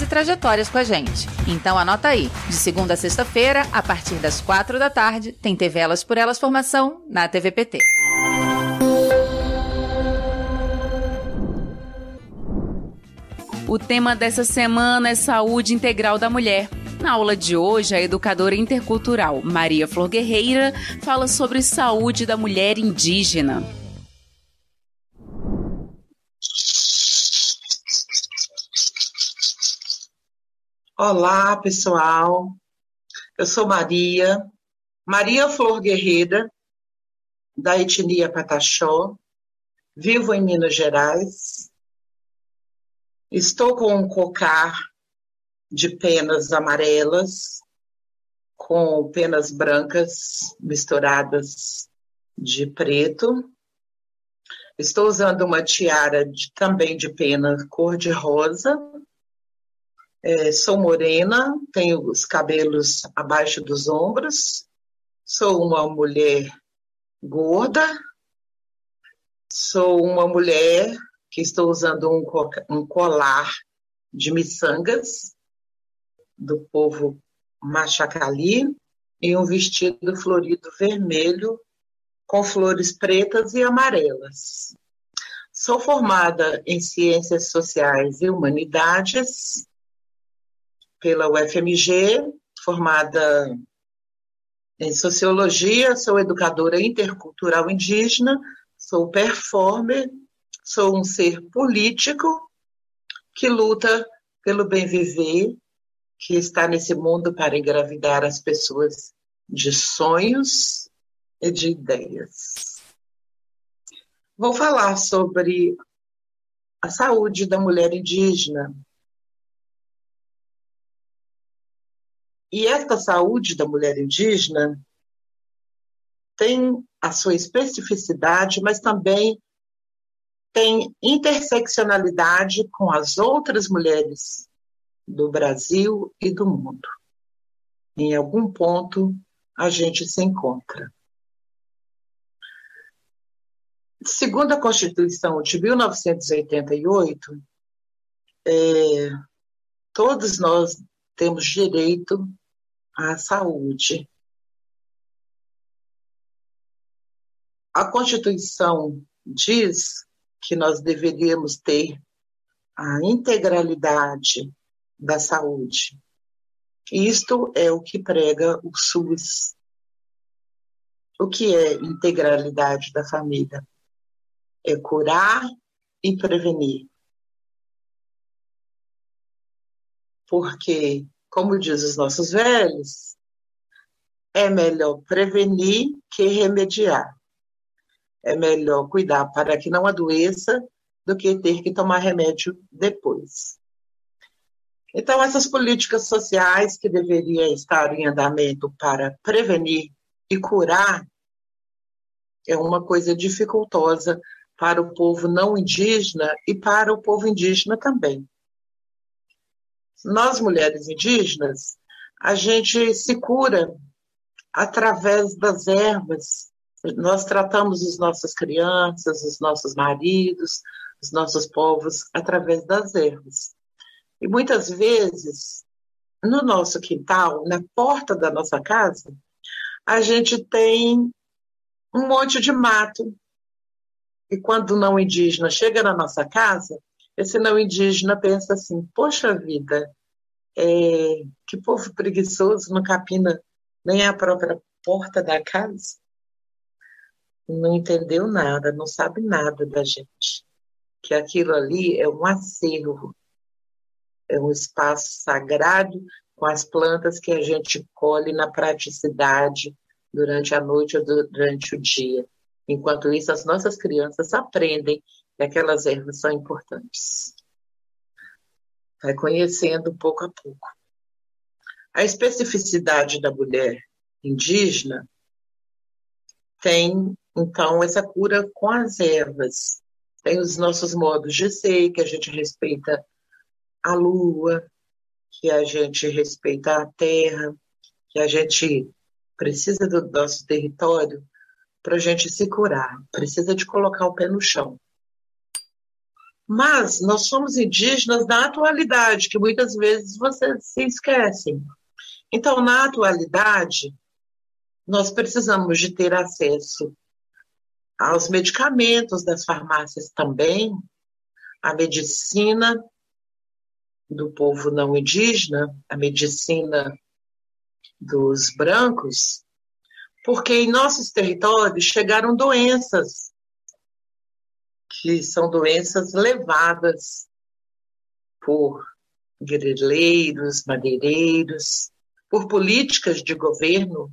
e trajetórias com a gente. Então anota aí, de segunda a sexta-feira, a partir das quatro da tarde, tem TV Elas por Elas Formação na TVPT. O tema dessa semana é saúde integral da mulher. Na aula de hoje, a educadora intercultural Maria Flor Guerreira fala sobre saúde da mulher indígena. Olá, pessoal. Eu sou Maria, Maria Flor Guerreira, da etnia Pataxó. Vivo em Minas Gerais. Estou com um cocar de penas amarelas, com penas brancas misturadas de preto. Estou usando uma tiara de, também de pena cor-de-rosa é, sou morena, tenho os cabelos abaixo dos ombros, sou uma mulher gorda, sou uma mulher que estou usando um, um colar de miçangas do povo Machacali e um vestido florido vermelho com flores pretas e amarelas. Sou formada em Ciências Sociais e Humanidades pela UFMG, formada em Sociologia, sou educadora intercultural indígena, sou performer, sou um ser político que luta pelo bem viver, que está nesse mundo para engravidar as pessoas de sonhos e de ideias. Vou falar sobre a saúde da mulher indígena, E esta saúde da mulher indígena tem a sua especificidade, mas também tem interseccionalidade com as outras mulheres do Brasil e do mundo. Em algum ponto a gente se encontra. Segundo a Constituição de 1988, é, todos nós temos direito à saúde. A Constituição diz que nós deveríamos ter a integralidade da saúde. Isto é o que prega o SUS. O que é integralidade da família? É curar e prevenir. Porque, como diz os nossos velhos, é melhor prevenir que remediar. É melhor cuidar para que não adoeça do que ter que tomar remédio depois. Então, essas políticas sociais que deveriam estar em andamento para prevenir e curar é uma coisa dificultosa para o povo não indígena e para o povo indígena também nós mulheres indígenas, a gente se cura através das ervas. Nós tratamos as nossas crianças, os nossos maridos, os nossos povos através das ervas. E muitas vezes, no nosso quintal, na porta da nossa casa, a gente tem um monte de mato. E quando o não indígena chega na nossa casa, esse não indígena pensa assim: poxa vida, é, que povo preguiçoso não capina nem a própria porta da casa. Não entendeu nada, não sabe nada da gente. Que aquilo ali é um acervo, é um espaço sagrado com as plantas que a gente colhe na praticidade durante a noite ou durante o dia. Enquanto isso, as nossas crianças aprendem que aquelas ervas são importantes. Vai conhecendo pouco a pouco. A especificidade da mulher indígena tem, então, essa cura com as ervas. Tem os nossos modos de ser, que a gente respeita a lua, que a gente respeita a terra, que a gente precisa do nosso território para a gente se curar, precisa de colocar o pé no chão. Mas nós somos indígenas na atualidade, que muitas vezes vocês se esquecem. Então, na atualidade, nós precisamos de ter acesso aos medicamentos das farmácias também, a medicina do povo não indígena, a medicina dos brancos, porque em nossos territórios chegaram doenças que são doenças levadas por guerrilheiros, madeireiros, por políticas de governo,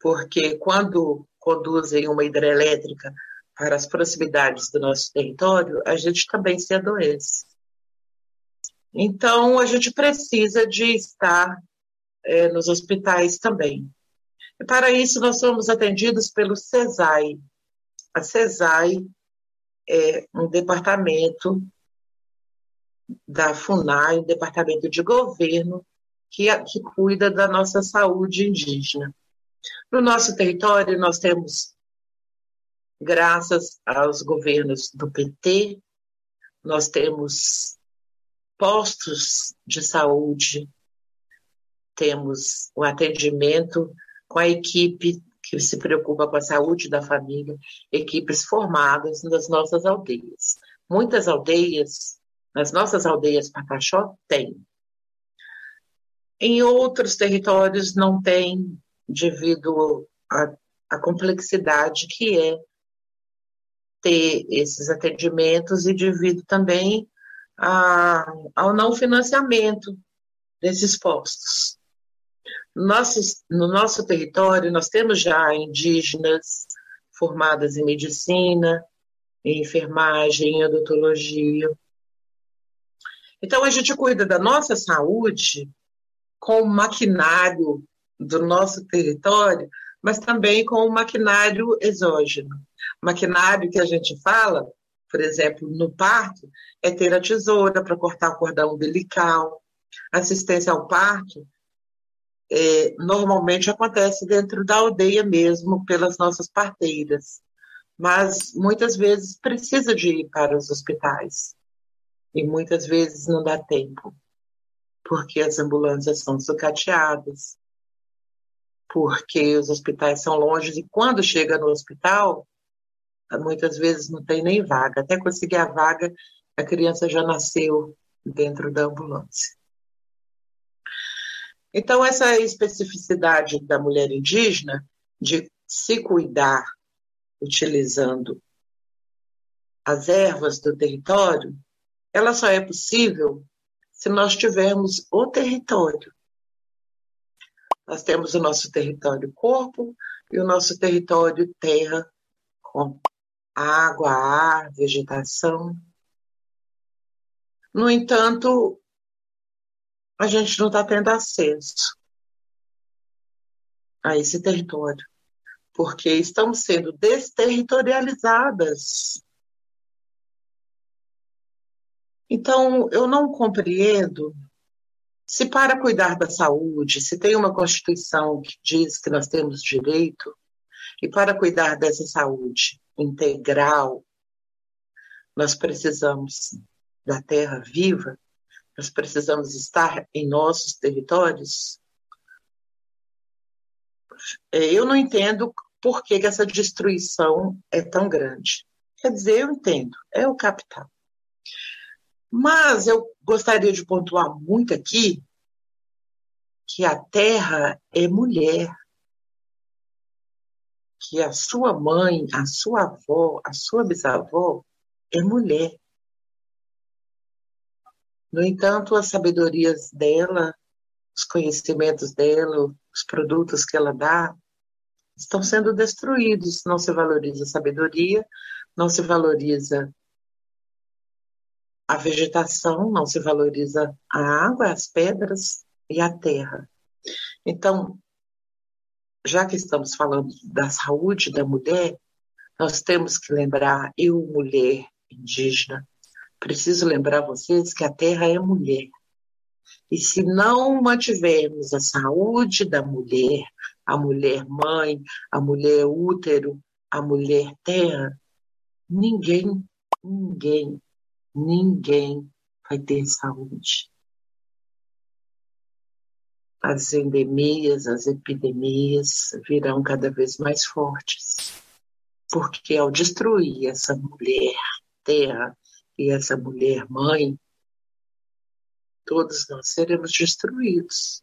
porque quando conduzem uma hidrelétrica para as proximidades do nosso território, a gente também se adoece. Então, a gente precisa de estar é, nos hospitais também. E para isso, nós somos atendidos pelo CESAI. A CESAI é um departamento da FUNAI, um departamento de governo que, que cuida da nossa saúde indígena. No nosso território, nós temos, graças aos governos do PT, nós temos postos de saúde, temos o atendimento com a equipe que se preocupa com a saúde da família, equipes formadas nas nossas aldeias. Muitas aldeias, nas nossas aldeias Pataxó, tem. Em outros territórios não tem, devido à complexidade que é ter esses atendimentos e devido também a, ao não financiamento desses postos. Nossos, no nosso território, nós temos já indígenas formadas em medicina, em enfermagem, em odontologia. Então, a gente cuida da nossa saúde com o maquinário do nosso território, mas também com o maquinário exógeno. Maquinário que a gente fala, por exemplo, no parto, é ter a tesoura para cortar o cordão umbilical. Assistência ao parto é, normalmente acontece dentro da aldeia mesmo, pelas nossas parteiras. Mas muitas vezes precisa de ir para os hospitais. E muitas vezes não dá tempo, porque as ambulâncias são sucateadas, porque os hospitais são longe e quando chega no hospital, muitas vezes não tem nem vaga. Até conseguir a vaga, a criança já nasceu dentro da ambulância. Então, essa especificidade da mulher indígena de se cuidar utilizando as ervas do território, ela só é possível se nós tivermos o território. Nós temos o nosso território corpo e o nosso território terra, com água, ar, vegetação. No entanto, a gente não está tendo acesso a esse território, porque estamos sendo desterritorializadas. Então, eu não compreendo se para cuidar da saúde, se tem uma Constituição que diz que nós temos direito, e para cuidar dessa saúde integral, nós precisamos da terra viva, nós precisamos estar em nossos territórios, é, eu não entendo por que, essa destruição é tão grande. Quer dizer, eu entendo, é o capital. Mas eu gostaria de pontuar muito aqui que a terra é mulher. Que a sua mãe, a sua avó, a sua bisavó é mulher. No entanto, as sabedorias dela, os conhecimentos dela, os produtos que ela dá, estão sendo destruídos. Não se valoriza a sabedoria, não se valoriza a vegetação, não se valoriza a água, as pedras e a terra. Então, já que estamos falando da saúde da mulher, nós temos que lembrar, eu, mulher indígena, preciso lembrar vocês que a terra é mulher. E se não mantivermos a saúde da mulher, a mulher mãe, a mulher útero, a mulher terra, ninguém, ninguém, ninguém vai ter saúde. As endemias, as epidemias virão cada vez mais fortes, porque ao destruir essa mulher terra e essa mulher mãe, todos nós seremos destruídos.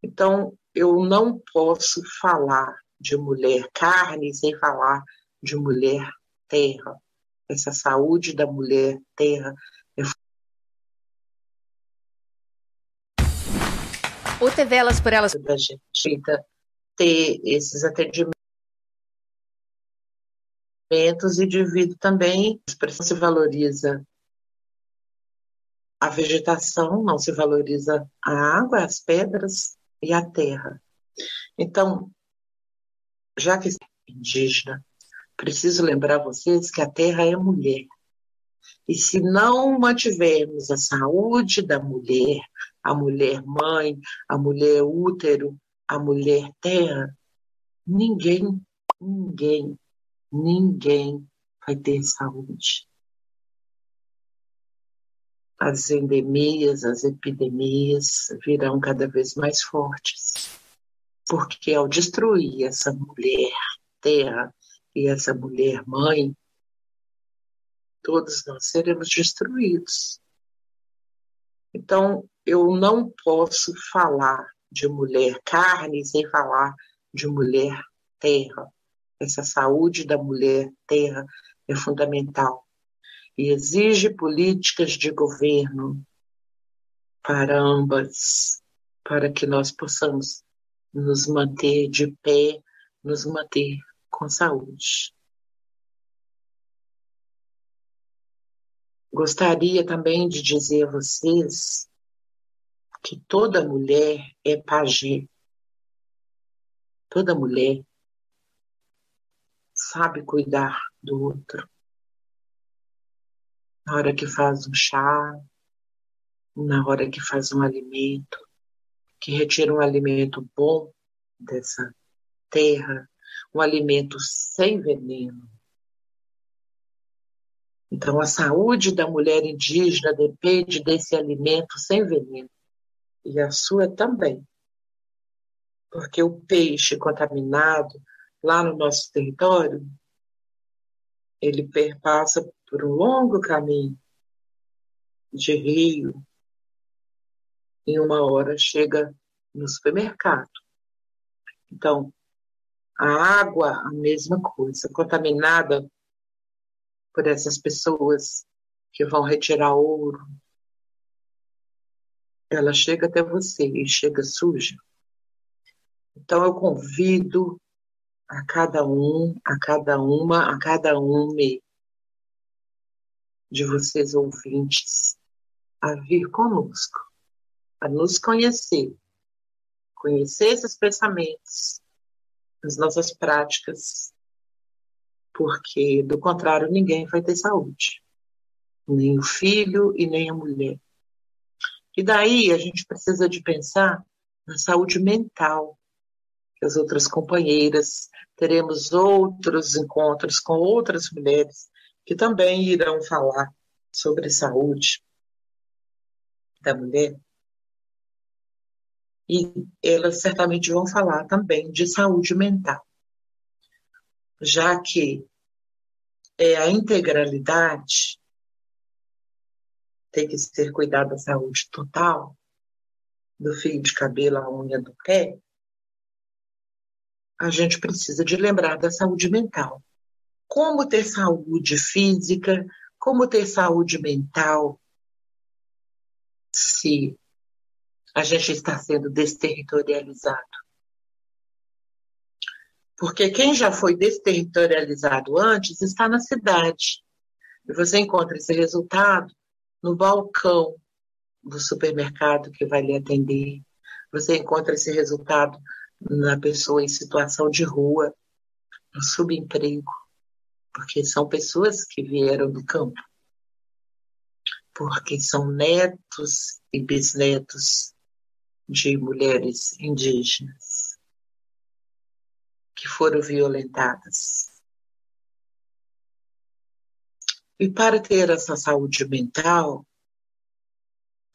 Então, eu não posso falar de mulher carne sem falar de mulher terra. Essa saúde da mulher terra é O TV Elas por Elas da gente ter esses atendimentos e devido também se valoriza a vegetação, não se valoriza a água, as pedras e a terra. Então, já que é indígena, preciso lembrar vocês que a terra é mulher. E se não mantivermos a saúde da mulher, a mulher mãe, a mulher útero, a mulher terra, ninguém, ninguém, ninguém vai ter saúde as endemias, as epidemias virão cada vez mais fortes. Porque ao destruir essa mulher terra e essa mulher mãe, todos nós seremos destruídos. Então, eu não posso falar de mulher carne sem falar de mulher terra. Essa saúde da mulher terra é fundamental e exige políticas de governo para ambas, para que nós possamos nos manter de pé, nos manter com saúde. Gostaria também de dizer a vocês que toda mulher é pajé. Toda mulher sabe cuidar do outro na hora que faz um chá, na hora que faz um alimento, que retira um alimento bom dessa terra, um alimento sem veneno. Então, a saúde da mulher indígena depende desse alimento sem veneno. E a sua também. Porque o peixe contaminado lá no nosso território, ele perpassa por um longo caminho de rio, em uma hora chega no supermercado. Então, a água, a mesma coisa, contaminada por essas pessoas que vão retirar ouro, ela chega até você e chega suja. Então, eu convido a cada um, a cada uma, a cada um de vocês ouvintes a vir conosco, a nos conhecer, conhecer esses pensamentos, as nossas práticas, porque do contrário ninguém vai ter saúde, nem o filho e nem a mulher. E daí a gente precisa de pensar na saúde mental, as outras companheiras teremos outros encontros com outras mulheres que também irão falar sobre saúde da mulher. E elas certamente vão falar também de saúde mental, já que é a integralidade tem que ser cuidado da saúde total, do fio de cabelo à unha do pé, a gente precisa de lembrar da saúde mental como ter saúde física, como ter saúde mental, se a gente está sendo desterritorializado. Porque quem já foi desterritorializado antes está na cidade. E você encontra esse resultado no balcão do supermercado que vai lhe atender. Você encontra esse resultado na pessoa em situação de rua, no subemprego, porque são pessoas que vieram do campo, porque são netos e bisnetos de mulheres indígenas que foram violentadas. E para ter essa saúde mental,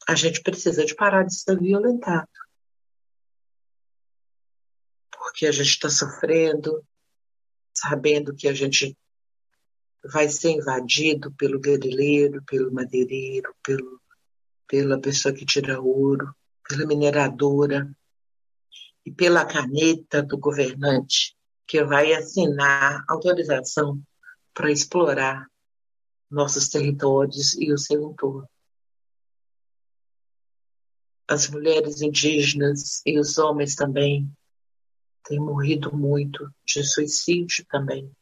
a gente precisa de parar de ser violentado. Porque a gente está sofrendo, sabendo que a gente vai ser invadido pelo guerrilheiro, pelo madeireiro, pelo, pela pessoa que tira ouro, pela mineradora e pela caneta do governante que vai assinar autorização para explorar nossos territórios e o seu entorno. As mulheres indígenas e os homens também têm morrido muito de suicídio também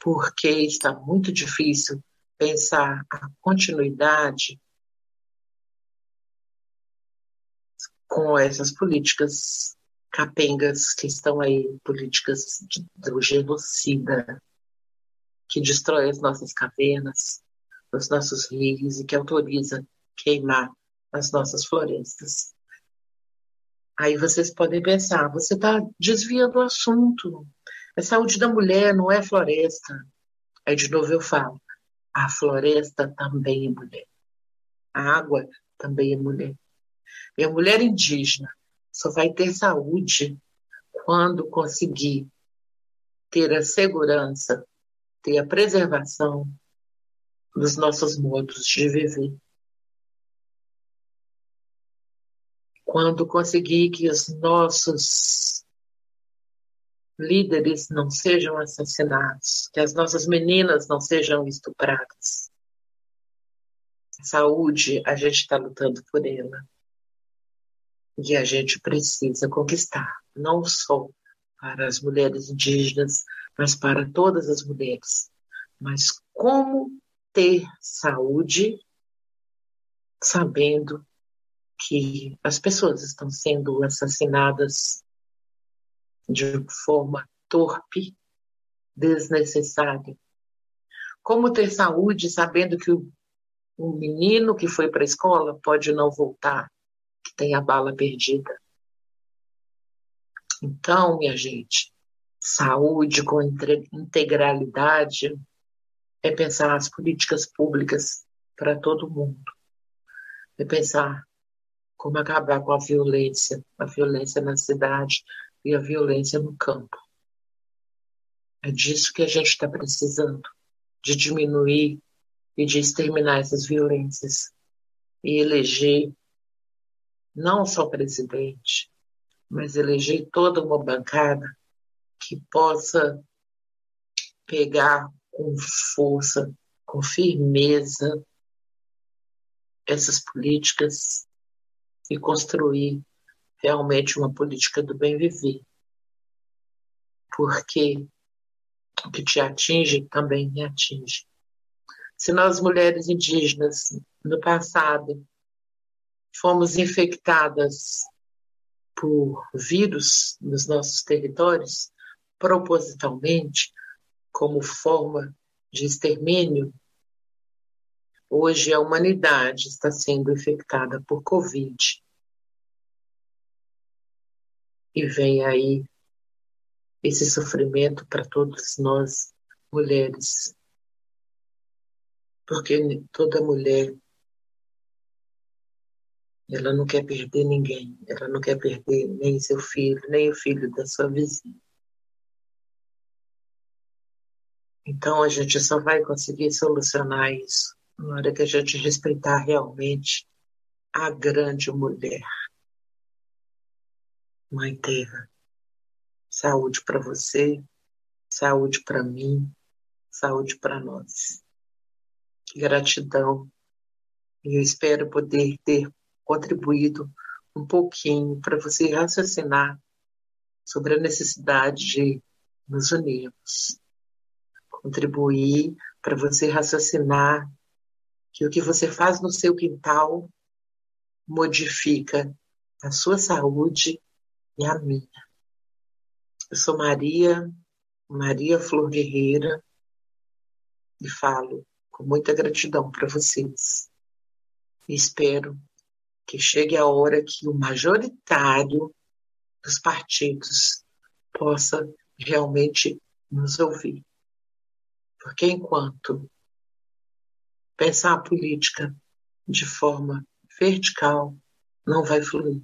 porque está muito difícil pensar a continuidade com essas políticas capengas que estão aí, políticas do genocida, que destrói as nossas cavernas, os nossos rios e que autoriza queimar as nossas florestas. Aí vocês podem pensar, você está desviando o assunto. A saúde da mulher não é floresta. Aí de novo eu falo, a floresta também é mulher. A água também é mulher. E a mulher indígena só vai ter saúde quando conseguir ter a segurança, ter a preservação dos nossos modos de viver. Quando conseguir que os nossos líderes não sejam assassinados, que as nossas meninas não sejam estupradas. Saúde, a gente está lutando por ela. E a gente precisa conquistar, não só para as mulheres indígenas, mas para todas as mulheres. Mas como ter saúde sabendo que as pessoas estão sendo assassinadas de forma torpe, desnecessária. Como ter saúde sabendo que o, o menino que foi para a escola pode não voltar, que tem a bala perdida. Então, minha gente, saúde com integralidade é pensar as políticas públicas para todo mundo. É pensar como acabar com a violência, a violência na cidade, e a violência no campo. É disso que a gente está precisando, de diminuir e de exterminar essas violências e eleger não só presidente, mas eleger toda uma bancada que possa pegar com força, com firmeza essas políticas e construir realmente uma política do bem viver. Porque o que te atinge também me atinge. Se nós, mulheres indígenas, no passado, fomos infectadas por vírus nos nossos territórios, propositalmente, como forma de extermínio, hoje a humanidade está sendo infectada por Covid e vem aí esse sofrimento para todos nós, mulheres. Porque toda mulher, ela não quer perder ninguém, ela não quer perder nem seu filho, nem o filho da sua vizinha. Então a gente só vai conseguir solucionar isso na hora que a gente respeitar realmente a grande mulher. Mãe Terra, saúde para você, saúde para mim, saúde para nós. Gratidão. E eu espero poder ter contribuído um pouquinho para você raciocinar sobre a necessidade de nos unirmos contribuir para você raciocinar que o que você faz no seu quintal modifica a sua saúde e a minha. Eu sou Maria, Maria Flor Guerreira, e falo com muita gratidão para vocês. E espero que chegue a hora que o majoritário dos partidos possa realmente nos ouvir. Porque enquanto pensar a política de forma vertical não vai fluir.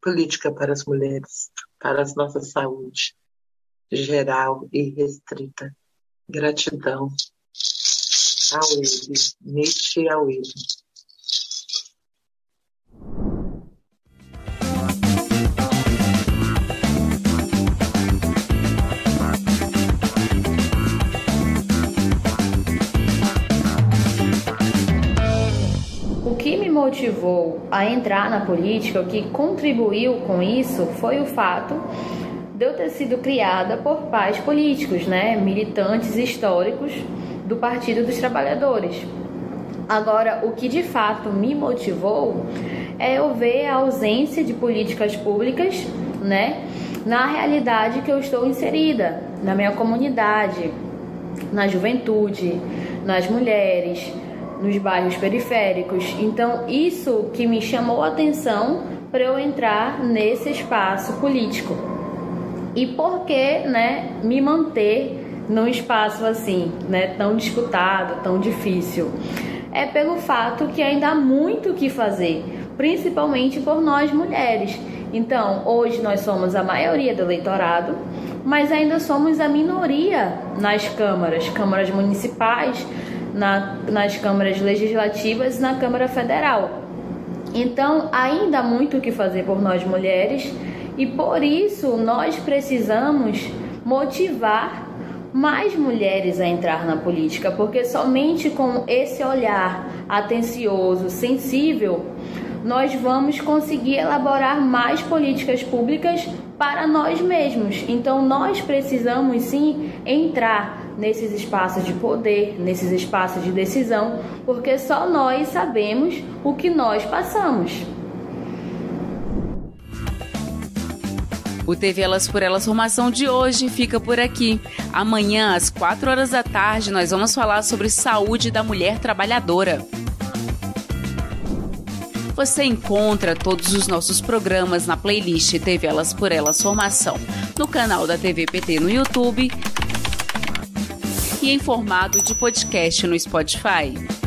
Política para as mulheres, para a nossa saúde geral e restrita. Gratidão ao ele, Nietzsche ao ele. Motivou a entrar na política, o que contribuiu com isso, foi o fato de eu ter sido criada por pais políticos, né, militantes históricos do Partido dos Trabalhadores. Agora, o que de fato me motivou é eu ver a ausência de políticas públicas, né, na realidade que eu estou inserida, na minha comunidade, na juventude, nas mulheres, nos bairros periféricos. Então, isso que me chamou a atenção para eu entrar nesse espaço político. E por que, né, me manter num espaço assim, né, tão disputado, tão difícil? É pelo fato que ainda há muito o que fazer, principalmente por nós mulheres. Então, hoje nós somos a maioria do eleitorado, mas ainda somos a minoria nas câmaras, câmaras municipais, na, nas câmaras legislativas e na Câmara Federal. Então, ainda há muito o que fazer por nós mulheres e por isso nós precisamos motivar mais mulheres a entrar na política, porque somente com esse olhar atencioso, sensível, nós vamos conseguir elaborar mais políticas públicas para nós mesmos. Então, nós precisamos sim entrar nesses espaços de poder, nesses espaços de decisão, porque só nós sabemos o que nós passamos. O TV Elas por Elas Formação de hoje fica por aqui. Amanhã, às 4 horas da tarde, nós vamos falar sobre saúde da mulher trabalhadora. Você encontra todos os nossos programas na playlist TV Elas por Elas Formação, no canal da TV PT no YouTube, e em formato de podcast no Spotify.